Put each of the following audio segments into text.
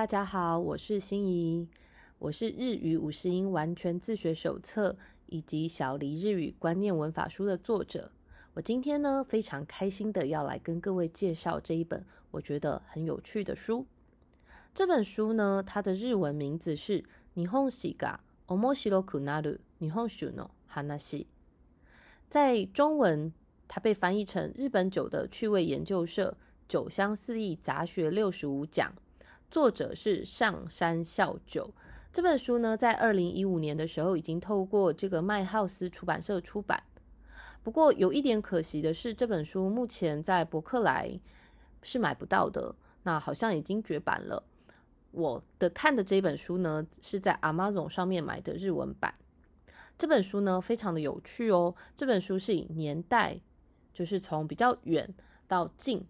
嗨，大家好，我是心怡，我是日语五十音完全自学手册以及小黎日语观念文法书的作者。我今天呢非常开心的要来跟各位介绍这一本我觉得很有趣的书。这本书呢，它的日文名字是《日本史が面白くなる日本酒の話》，在中文它被翻译成《日本酒的趣味研究社酒香四溢杂学六十五讲》。 作者是上山孝久。这本书呢，在二零一五年的时候已经透过这个麦浩斯出版社出版。不过有一点可惜的是，这本书目前在博客来是买不到的，那好像已经绝版了。我的看的这本书呢，是在 Amazon 上面买的日文版。这本书呢，非常的有趣哦。这本书是以年代，就是从比较远到近。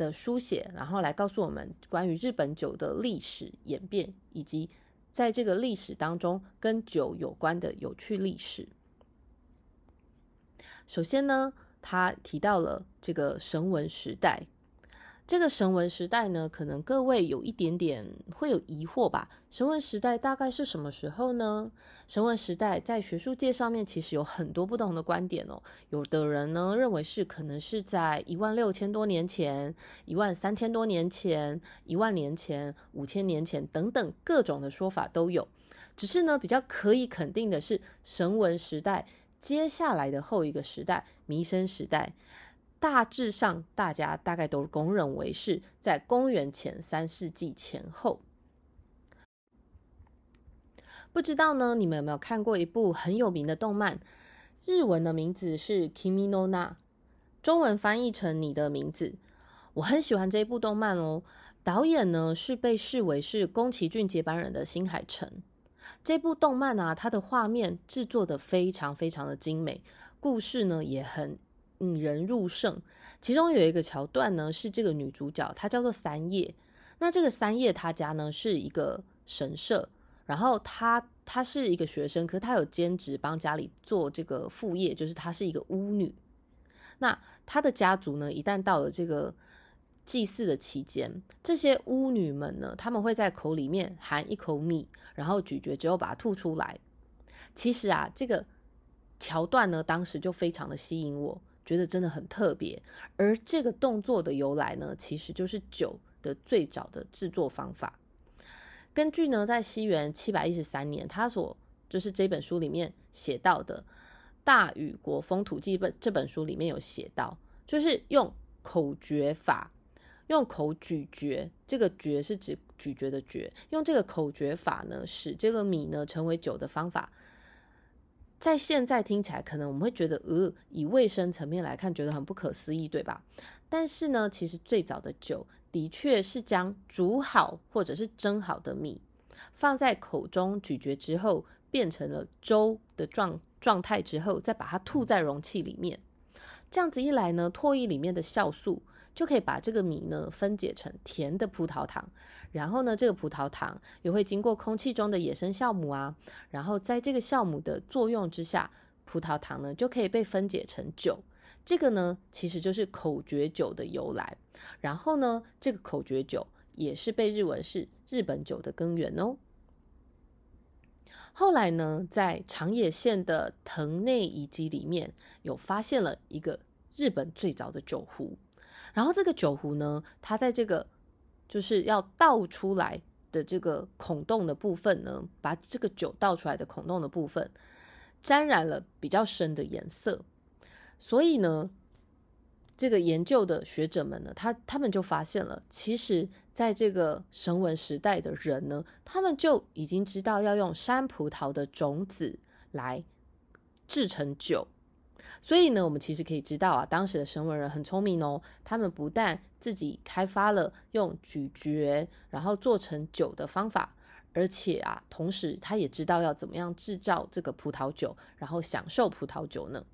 的书写，然后来告诉我们关于日本酒的历史演变，以及在这个历史当中跟酒有关的有趣历史。首先呢，他提到了这个神文时代。这个神文时代呢，可能各位有一点点会有疑惑吧？神文时代大概是什么时候呢？神文时代在学术界上面其实有很多不同的观点哦。有的人呢认为是可能是在一万六千多年前、一万三千多年前、一万年前、五千年前等等各种的说法都有。只是呢，比较可以肯定的是，神文时代接下来的后一个时代——弥生时代。大致上，大家大概都公认为是在公元前三世纪前后。不知道呢，你们有没有看过一部很有名的动漫？日文的名字是《Kimi no Na》，中文翻译成“你的名字”。我很喜欢这一部动漫哦。导演呢是被视为是宫崎骏接班人的新海诚。这部动漫啊，它的画面制作的非常非常的精美，故事呢也很。引人入胜，其中有一个桥段呢，是这个女主角，她叫做三叶。那这个三叶她家呢是一个神社，然后她她是一个学生，可是她有兼职帮家里做这个副业，就是她是一个巫女。那她的家族呢，一旦到了这个祭祀的期间，这些巫女们呢，他们会在口里面含一口米，然后咀嚼之后把它吐出来。其实啊，这个桥段呢，当时就非常的吸引我。觉得真的很特别，而这个动作的由来呢，其实就是酒的最早的制作方法。根据呢，在西元七百一十三年，他所就是这本书里面写到的《大禹国风土记》本这本书里面有写到，就是用口诀法，用口咀嚼，这个嚼是指咀嚼的嚼，用这个口诀法呢，使这个米呢成为酒的方法。在现在听起来，可能我们会觉得，呃，以卫生层面来看，觉得很不可思议，对吧？但是呢，其实最早的酒的确是将煮好或者是蒸好的米放在口中咀嚼之后，变成了粥的状状态之后，再把它吐在容器里面。这样子一来呢，唾液里面的酵素。就可以把这个米呢分解成甜的葡萄糖，然后呢，这个葡萄糖也会经过空气中的野生酵母啊，然后在这个酵母的作用之下，葡萄糖呢就可以被分解成酒。这个呢其实就是口诀酒的由来。然后呢，这个口诀酒也是被日文是日本酒的根源哦。后来呢，在长野县的藤内遗迹里面有发现了一个日本最早的酒壶。然后这个酒壶呢，它在这个就是要倒出来的这个孔洞的部分呢，把这个酒倒出来的孔洞的部分沾染了比较深的颜色，所以呢，这个研究的学者们呢，他他们就发现了，其实在这个神文时代的人呢，他们就已经知道要用山葡萄的种子来制成酒。所以呢，我们其实可以知道啊，当时的神文人很聪明哦。他们不但自己开发了用咀嚼然后做成酒的方法，而且啊，同时他也知道要怎么样制造这个葡萄酒，然后享受葡萄酒呢。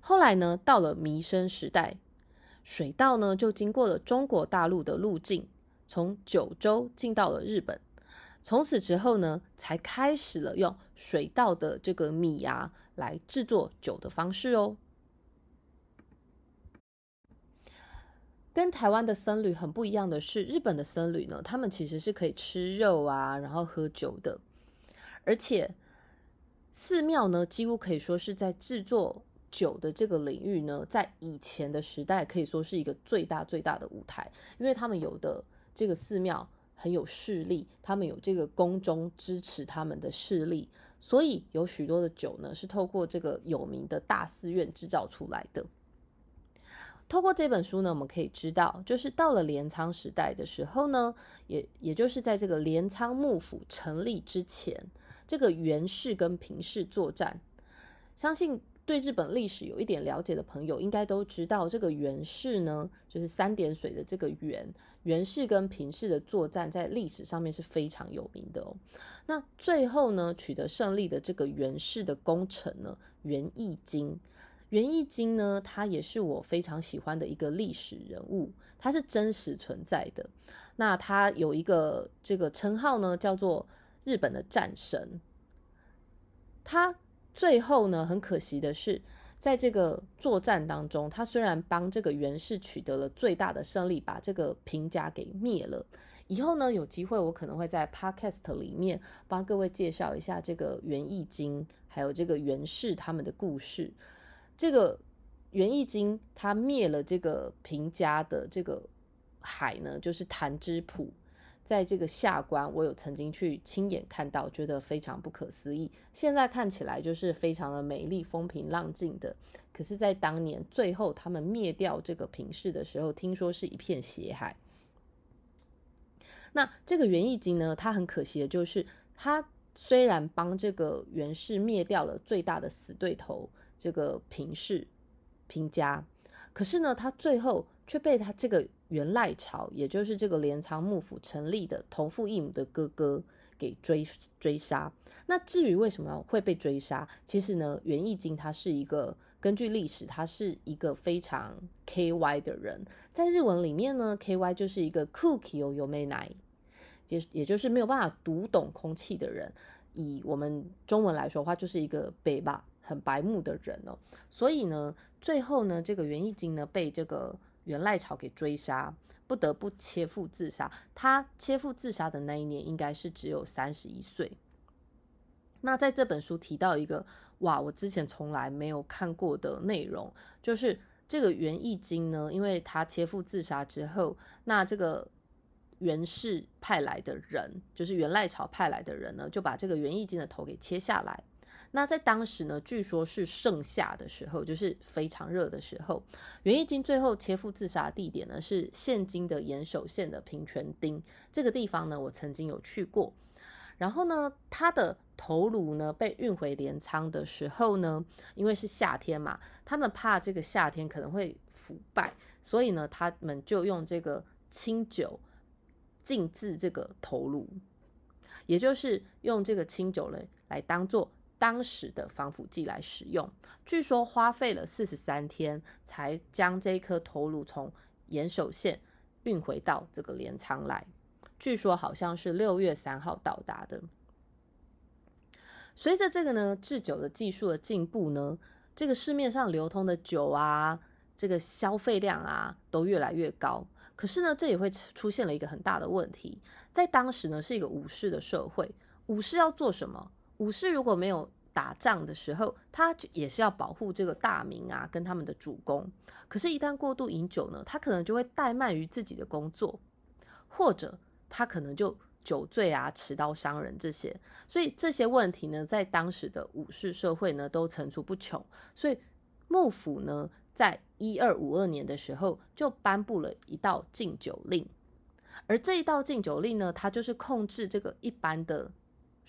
后来呢，到了弥生时代，水稻呢就经过了中国大陆的路径，从九州进到了日本。从此之后呢，才开始了用水稻的这个米芽来制作酒的方式哦。跟台湾的僧侣很不一样的是，日本的僧侣呢，他们其实是可以吃肉啊，然后喝酒的，而且寺庙呢，几乎可以说是在制作酒的这个领域呢，在以前的时代可以说是一个最大最大的舞台，因为他们有的这个寺庙很有势力，他们有这个宫中支持他们的势力，所以有许多的酒呢，是透过这个有名的大寺院制造出来的。透过这本书呢，我们可以知道，就是到了镰仓时代的时候呢，也也就是在这个镰仓幕府成立之前，这个源氏跟平氏作战。相信对日本历史有一点了解的朋友，应该都知道，这个源氏呢，就是三点水的这个源，源氏跟平氏的作战，在历史上面是非常有名的哦。那最后呢，取得胜利的这个源氏的功臣呢，源义经。袁义经呢，他也是我非常喜欢的一个历史人物，他是真实存在的。那他有一个这个称号呢，叫做日本的战神。他最后呢，很可惜的是，在这个作战当中，他虽然帮这个袁氏取得了最大的胜利，把这个平家给灭了。以后呢，有机会我可能会在 Podcast 里面帮各位介绍一下这个袁义经，还有这个袁氏他们的故事。这个袁义经他灭了这个平家的这个海呢，就是潭之浦，在这个下关，我有曾经去亲眼看到，觉得非常不可思议。现在看起来就是非常的美丽、风平浪静的，可是，在当年最后他们灭掉这个平氏的时候，听说是一片血海。那这个袁义经呢，他很可惜的就是，他虽然帮这个袁氏灭掉了最大的死对头。这个平氏平家，可是呢，他最后却被他这个元赖朝，也就是这个镰仓幕府成立的同父异母的哥哥给追追杀。那至于为什么会被追杀，其实呢，源义经他是一个根据历史，他是一个非常 K Y 的人，在日文里面呢，K Y 就是一个 cookie 哦，有没奶，也也就是没有办法读懂空气的人。以我们中文来说的话，就是一个北吧。很白目的人哦，所以呢，最后呢，这个袁义经呢被这个元赖朝给追杀，不得不切腹自杀。他切腹自杀的那一年，应该是只有三十一岁。那在这本书提到一个哇，我之前从来没有看过的内容，就是这个袁义经呢，因为他切腹自杀之后，那这个袁氏派来的人，就是元赖朝派来的人呢，就把这个袁义经的头给切下来。那在当时呢，据说是盛夏的时候，就是非常热的时候。袁义经最后切腹自杀地点呢，是现今的岩手县的平泉町这个地方呢，我曾经有去过。然后呢，他的头颅呢被运回镰仓的时候呢，因为是夏天嘛，他们怕这个夏天可能会腐败，所以呢，他们就用这个清酒浸渍这个头颅，也就是用这个清酒来来当做。当时的防腐剂来使用，据说花费了四十三天才将这一颗头颅从岩手县运回到这个镰仓来。据说好像是六月三号到达的。随着这个呢制酒的技术的进步呢，这个市面上流通的酒啊，这个消费量啊都越来越高。可是呢，这也会出现了一个很大的问题，在当时呢是一个武士的社会，武士要做什么？武士如果没有打仗的时候，他也是要保护这个大明啊，跟他们的主公。可是，一旦过度饮酒呢，他可能就会怠慢于自己的工作，或者他可能就酒醉啊，持刀伤人这些。所以这些问题呢，在当时的武士社会呢，都层出不穷。所以幕府呢，在一二五二年的时候，就颁布了一道禁酒令。而这一道禁酒令呢，它就是控制这个一般的。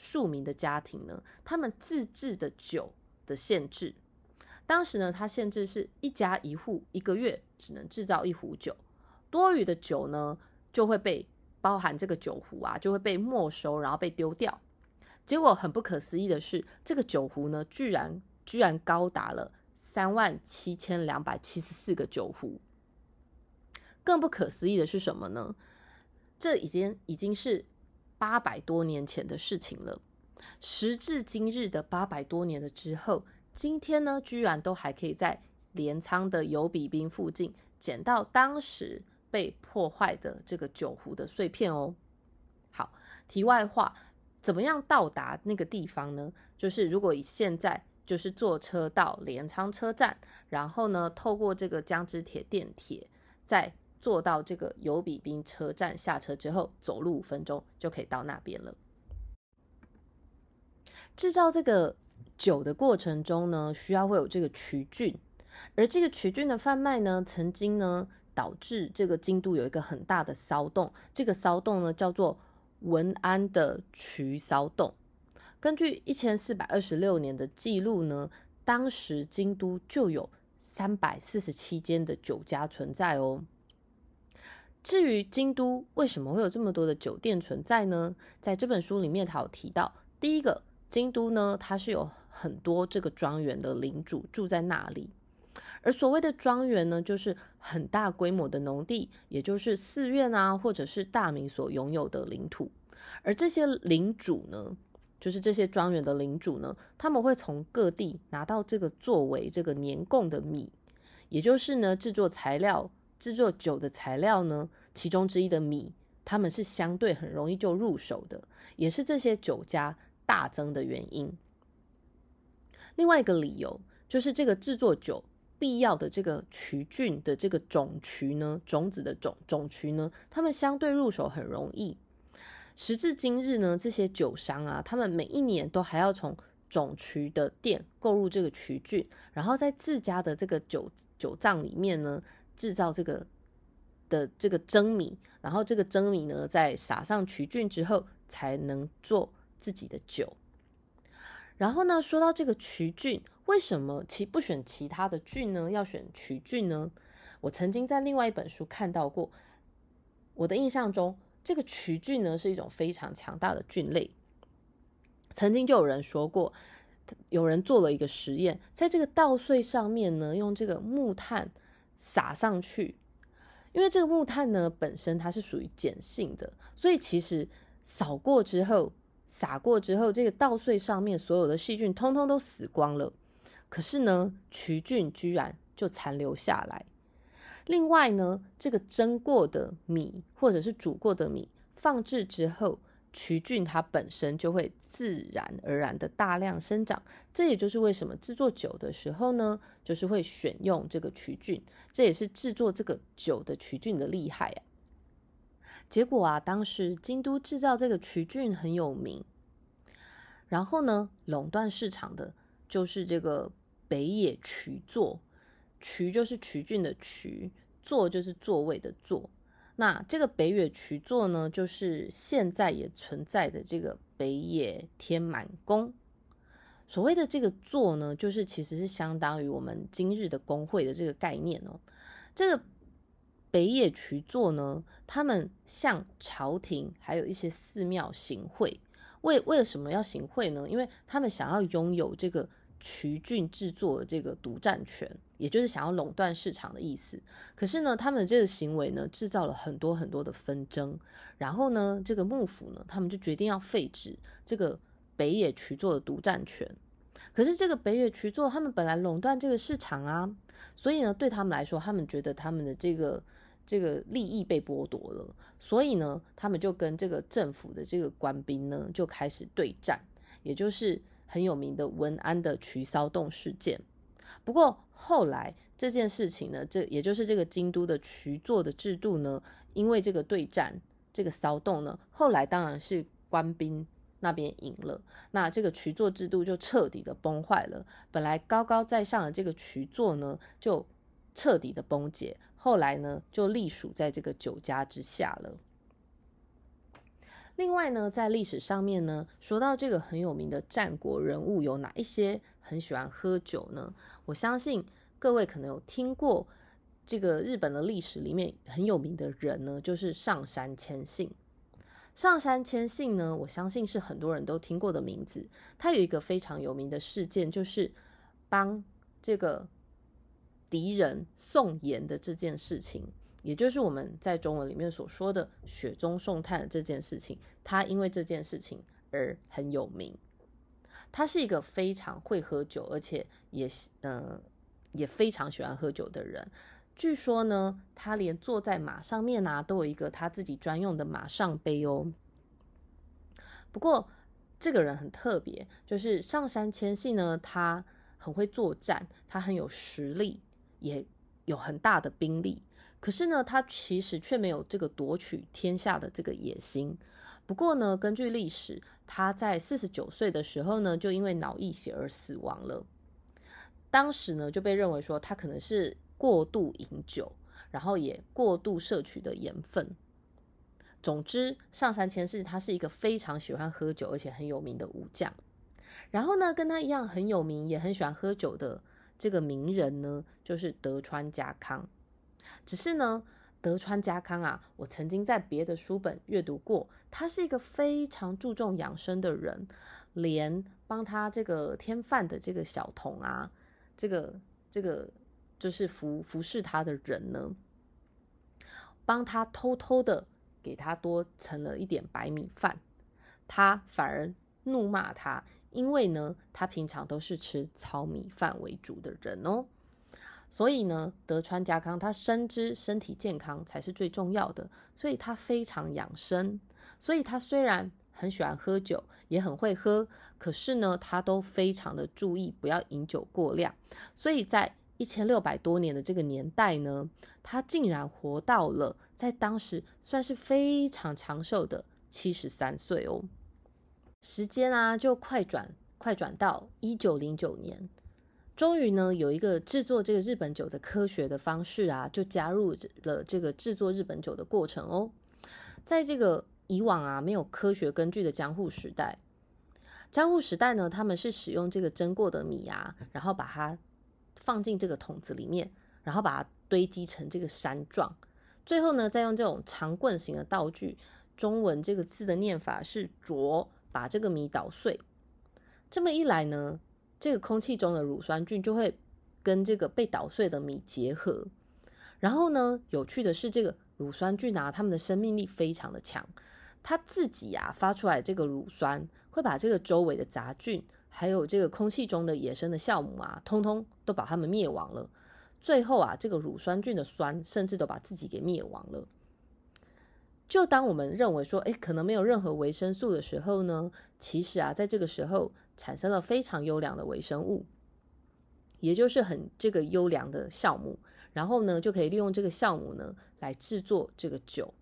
庶民的家庭呢，他们自制的酒的限制，当时呢，它限制是一家一户一个月只能制造一壶酒，多余的酒呢就会被包含这个酒壶啊，就会被没收，然后被丢掉。结果很不可思议的是，这个酒壶呢，居然居然高达了三万七千两百七十四个酒壶。更不可思议的是什么呢？这已经已经是。八百多年前的事情了，时至今日的八百多年的之后，今天呢，居然都还可以在镰仓的油比滨附近捡到当时被破坏的这个酒壶的碎片哦。好，题外话，怎么样到达那个地方呢？就是如果以现在就是坐车到镰仓车站，然后呢，透过这个江之铁电铁，再坐到这个有比滨车站下车之后，走路五分钟就可以到那边了。制造这个酒的过程中呢，需要会有这个曲菌，而这个曲菌的贩卖呢，曾经呢导致这个京都有一个很大的骚动。这个骚动呢叫做文安的渠骚动。根据一千四百二十六年的记录呢，当时京都就有三百四十七间的酒家存在哦。至于京都为什么会有这么多的酒店存在呢？在这本书里面，他有提到，第一个。京都呢，它是有很多这个庄园的领主住在那里，而所谓的庄园呢，就是很大规模的农地，也就是寺院啊，或者是大名所拥有的领土。而这些领主呢，就是这些庄园的领主呢，他们会从各地拿到这个作为这个年贡的米，也就是呢制作材料、制作酒的材料呢，其中之一的米，他们是相对很容易就入手的，也是这些酒家。大增的原因，另外一个理由就是这个制作酒必要的这个曲菌的这个种曲呢，种子的种种曲呢，他们相对入手很容易。时至今日呢，这些酒商啊，他们每一年都还要从种曲的店购入这个曲菌，然后在自家的这个酒酒藏里面呢，制造这个的这个蒸米，然后这个蒸米呢，在撒上曲菌之后，才能做。自己的酒，然后呢，说到这个曲菌，为什么其不选其他的菌呢？要选曲菌呢？我曾经在另外一本书看到过，我的印象中，这个曲菌呢是一种非常强大的菌类。曾经就有人说过，有人做了一个实验，在这个稻穗上面呢，用这个木炭撒上去，因为这个木炭呢本身它是属于碱性的，所以其实扫过之后。撒过之后，这个稻穗上面所有的细菌通通都死光了，可是呢，曲菌居然就残留下来。另外呢，这个蒸过的米或者是煮过的米放置之后，曲菌它本身就会自然而然的大量生长。这也就是为什么制作酒的时候呢，就是会选用这个曲菌，这也是制作这个酒的曲菌的厉害啊。结果啊，当时京都制造这个曲菌很有名，然后呢，垄断市场的就是这个北野曲座，曲就是曲菌的曲，座就是座位的座。那这个北野渠座呢，就是现在也存在的这个北野天满宫。所谓的这个座呢，就是其实是相当于我们今日的工会的这个概念哦，这个。北野渠座呢，他们向朝廷还有一些寺庙行贿，为为了什么要行贿呢？因为他们想要拥有这个渠郡制作的这个独占权，也就是想要垄断市场的意思。可是呢，他们这个行为呢，制造了很多很多的纷争。然后呢，这个幕府呢，他们就决定要废止这个北野渠作的独占权。可是这个北野渠作他们本来垄断这个市场啊，所以呢，对他们来说，他们觉得他们的这个。这个利益被剥夺了，所以呢，他们就跟这个政府的这个官兵呢就开始对战，也就是很有名的文安的渠骚动事件。不过后来这件事情呢，这也就是这个京都的渠座的制度呢，因为这个对战这个骚动呢，后来当然是官兵那边赢了，那这个渠座制度就彻底的崩坏了。本来高高在上的这个渠座呢，就彻底的崩解。后来呢，就隶属在这个酒家之下了。另外呢，在历史上面呢，说到这个很有名的战国人物有哪一些很喜欢喝酒呢？我相信各位可能有听过这个日本的历史里面很有名的人呢，就是上杉谦信。上杉谦信呢，我相信是很多人都听过的名字。他有一个非常有名的事件，就是帮这个。敌人送盐的这件事情，也就是我们在中文里面所说的雪中送炭的这件事情，他因为这件事情而很有名。他是一个非常会喝酒，而且也嗯也非常喜欢喝酒的人。据说呢，他连坐在马上面啊，都有一个他自己专用的马上杯哦。不过这个人很特别，就是上山千信呢，他很会作战，他很有实力，也有很大的兵力。可是呢，他其实却没有这个夺取天下的这个野心。不过呢，根据历史，他在四十九岁的时候呢，就因为脑溢血而死亡了。当时呢，就被认为说他可能是过度饮酒，然后也过度摄取的盐分。总之，上杉谦是他是一个非常喜欢喝酒而且很有名的武将。然后呢，跟他一样很有名也很喜欢喝酒的这个名人呢，就是德川家康。只是呢，德川家康啊，我曾经在别的书本阅读过，他是一个非常注重养生的人，连帮他这个添饭的这个小童啊。这个这个就是服服侍他的人呢，帮他偷偷的给他多盛了一点白米饭，他反而怒骂他，因为呢，他平常都是吃糙米饭为主的人哦。所以呢，德川家康他深知身体健康才是最重要的，所以他非常养生。所以他虽然很喜欢喝酒，也很会喝。可是呢，他都非常的注意不要饮酒过量，所以在一千六百多年的这个年代呢，他竟然活到了在当时算是非常长寿的七十三岁哦。时间啊，就快转快转到一九零九年，终于呢，有一个制作这个日本酒的科学的方式啊，就加入了这个制作日本酒的过程哦。在这个以往啊，没有科学根据的江户时代。江户时代呢，他们是使用这个蒸过的米啊，然后把它放进这个桶子里面，然后把它堆积成这个山状，最后呢，再用这种长棍形的道具，中文这个字的念法是“啄”，把这个米捣碎。这么一来呢，这个空气中的乳酸菌就会跟这个被捣碎的米结合，然后呢，有趣的是，这个乳酸菌啊，它们的生命力非常的强，它自己啊发出来这个乳酸。会把这个周围的杂菌，还有这个空气中的野生的酵母啊，通通都把它们灭亡了。最后啊，这个乳酸菌的酸甚至都把自己给灭亡了。就当我们认为说，哎，可能没有任何维生素的时候呢，其实啊，在这个时候产生了非常优良的微生物，也就是很这个优良的酵母，然后呢，就可以利用这个酵母呢来制作这个酒。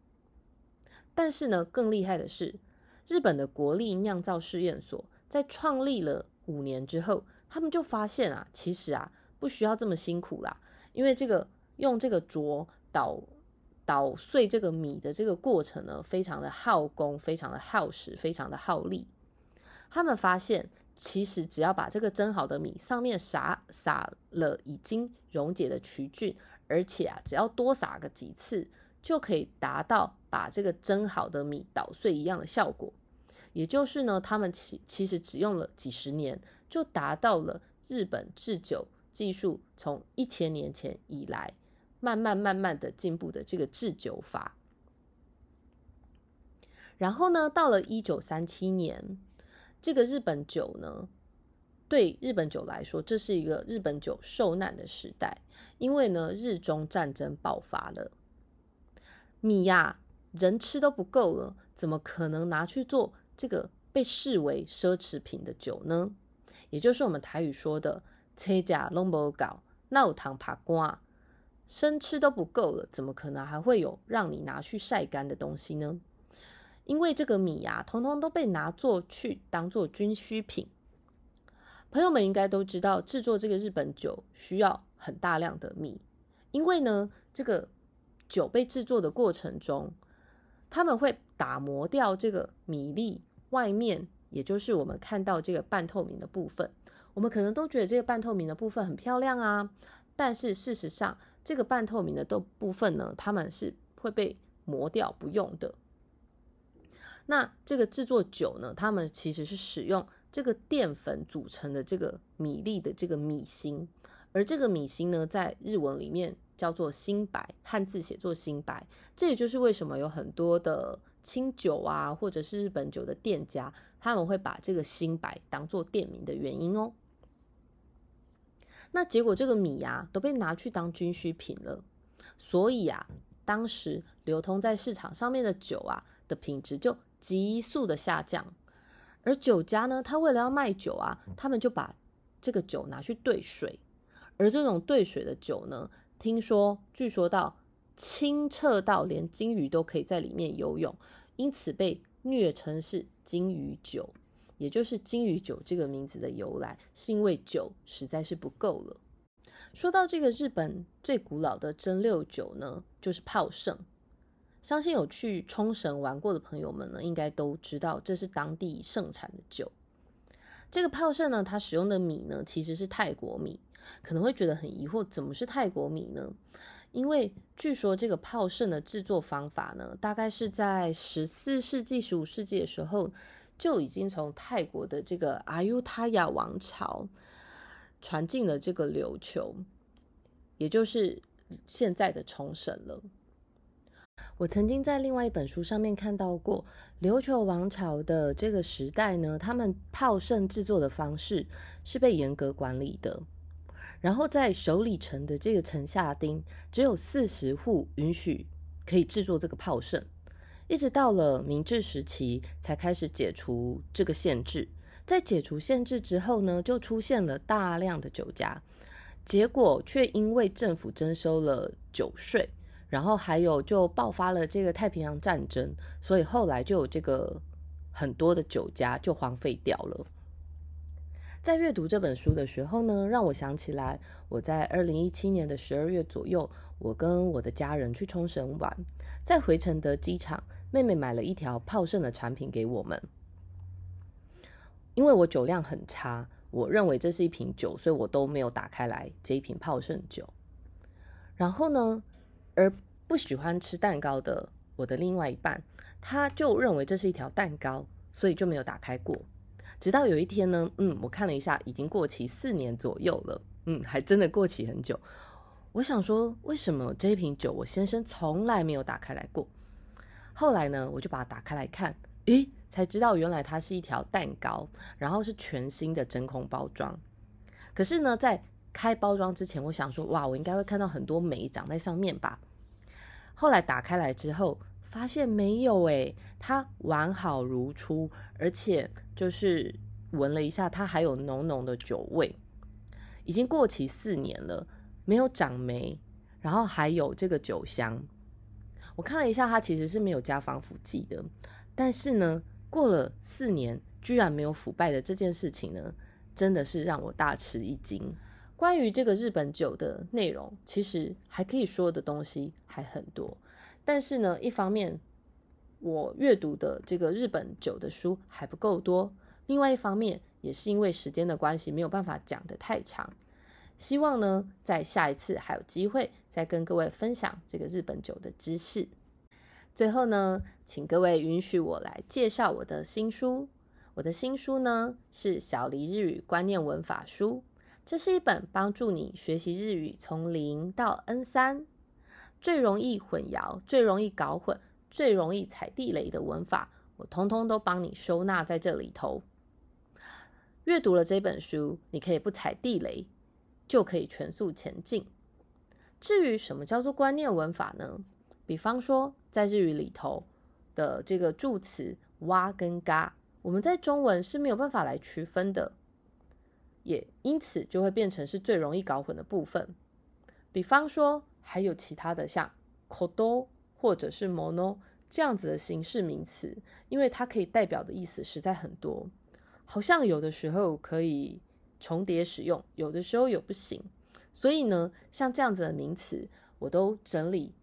但是呢，更厉害的是。日本的国立酿造试验所在创立了五年之后，他们就发现啊，其实啊不需要这么辛苦啦，因为这个用这个啄捣捣碎这个米的这个过程呢，非常的耗工，非常的耗时，非常的耗力。他们发现，其实只要把这个蒸好的米上面撒撒了已经溶解的曲菌，而且啊，只要多撒个几次，就可以达到把这个蒸好的米捣碎一样的效果。也就是呢，他们其其实只用了几十年，就达到了日本制酒技术从一千年前以来慢慢慢慢的进步的这个制酒法。然后呢，到了一九三七年，这个日本酒呢，对日本酒来说，这是一个日本酒受难的时代，因为呢，日中战争爆发了，米呀，人吃都不够了，怎么可能拿去做？这个被视为奢侈品的酒呢，也就是我们台语说的“车甲拢无搞，闹糖爬瓜”，生吃都不够了，怎么可能还会有让你拿去晒干的东西呢？因为这个米呀，通通都被拿做去当做军需品。朋友们应该都知道，制作这个日本酒需要很大量的米，因为呢，这个酒被制作的过程中，他们会打磨掉这个米粒。外面，也就是我们看到这个半透明的部分，我们可能都觉得这个半透明的部分很漂亮啊。但是事实上，这个半透明的都部分呢，他们是会被磨掉不用的。那这个制作酒呢，他们其实是使用这个淀粉组成的这个米粒的这个米芯，而这个米芯呢，在日文里面叫做新白，汉字写作新白。这也就是为什么有很多的。清酒啊，或者是日本酒的店家，他们会把这个新白当做店名的原因哦。那结果这个米呀都被拿去当军需品了。所以啊，当时流通在市场上面的酒啊的品质就急速的下降。而酒家呢，他为了要卖酒啊，他们就把这个酒拿去兑水，而这种兑水的酒呢，听说据说到清澈到连金鱼都可以在里面游泳，因此被虐称是金鱼酒，也就是金鱼酒这个名字的由来，是因为酒实在是不够了。说到这个日本最古老的蒸馏酒呢，就是泡盛。相信有去冲绳玩过的朋友们呢，应该都知道这是当地盛产的酒。这个泡盛呢，它使用的米呢，其实是泰国米。可能会觉得很疑惑，怎么是泰国米呢？因为据说这个泡盛的制作方法呢，大概是在十四世纪、十五世纪的时候就已经从泰国的这个阿尤他亚王朝传进了这个琉球，也就是现在的冲绳了。我曾经在另外一本书上面看到过，琉球王朝的这个时代呢，他们泡盛制作的方式是被严格管理的。然后在首里城的这个城下町，只有四十户允许可以制作这个泡盛，一直到了明治时期才开始解除这个限制。在解除限制之后呢，就出现了大量的酒家，结果却因为政府征收了酒税。然后还有就爆发了这个太平洋战争，所以后来就有这个很多的酒家就荒废掉了。在阅读这本书的时候呢，让我想起来我在二零一七年的十二月左右，我跟我的家人去冲绳玩，在回程的机场，妹妹买了一条泡盛的产品给我们。因为我酒量很差，我认为这是一瓶酒，所以我都没有打开来这一瓶泡盛酒。然后呢？而不喜欢吃蛋糕的我的另外一半，他就认为这是一条蛋糕，所以就没有打开过。直到有一天呢，嗯，我看了一下，已经过期四年左右了，嗯，还真的过期很久。我想说，为什么这一瓶酒我先生从来没有打开来过？后来呢，我就把它打开来看，诶，才知道原来它是一条蛋糕，然后是全新的真空包装。可是呢，在开包装之前，我想说，哇，我应该会看到很多霉长在上面吧。后来打开来之后，发现没有诶，它完好如初，而且就是闻了一下，它还有浓浓的酒味。已经过期四年了，没有长霉，然后还有这个酒香。我看了一下，它其实是没有加防腐剂的，但是呢，过了四年居然没有腐败的这件事情呢，真的是让我大吃一惊。关于这个日本酒的内容，其实还可以说的东西还很多。但是呢，一方面我阅读的这个日本酒的书还不够多，另外一方面也是因为时间的关系，没有办法讲得太长。希望呢，在下一次还有机会再跟各位分享这个日本酒的知识。最后呢，请各位允许我来介绍我的新书。我的新书呢是小黎日语观念文法书。这是一本帮助你学习日语从零到 N 三最容易混淆、最容易搞混、最容易踩地雷的文法，我通通都帮你收纳在这里头。阅读了这本书，你可以不踩地雷，就可以全速前进。至于什么叫做观念文法呢？比方说，在日语里头的这个助词“哇”跟“嘎”，我们在中文是没有办法来区分的。也因此就会变成是最容易搞混的部分。比方说，还有其他的像 kodo 或者是 mono 这样子的形式名词，因为它可以代表的意思实在很多，好像有的时候可以重叠使用，有的时候又不行。所以呢，像这样子的名词，我都整理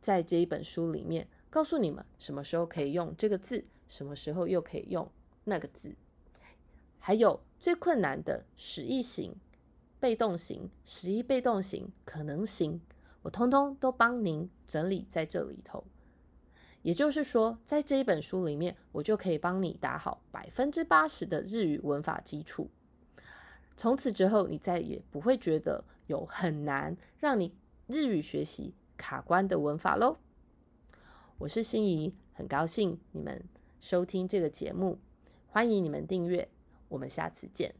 在这一本书里面，告诉你们什么时候可以用这个字，什么时候又可以用那个字，还有。最困难的使役型、被动型、使役被动型、可能型，我通通都帮您整理在这里头。也就是说，在这一本书里面，我就可以帮你打好百分之八十的日语文法基础。从此之后，你再也不会觉得有很难让你日语学习卡关的文法喽。我是心怡，很高兴你们收听这个节目，欢迎你们订阅。我们下次见。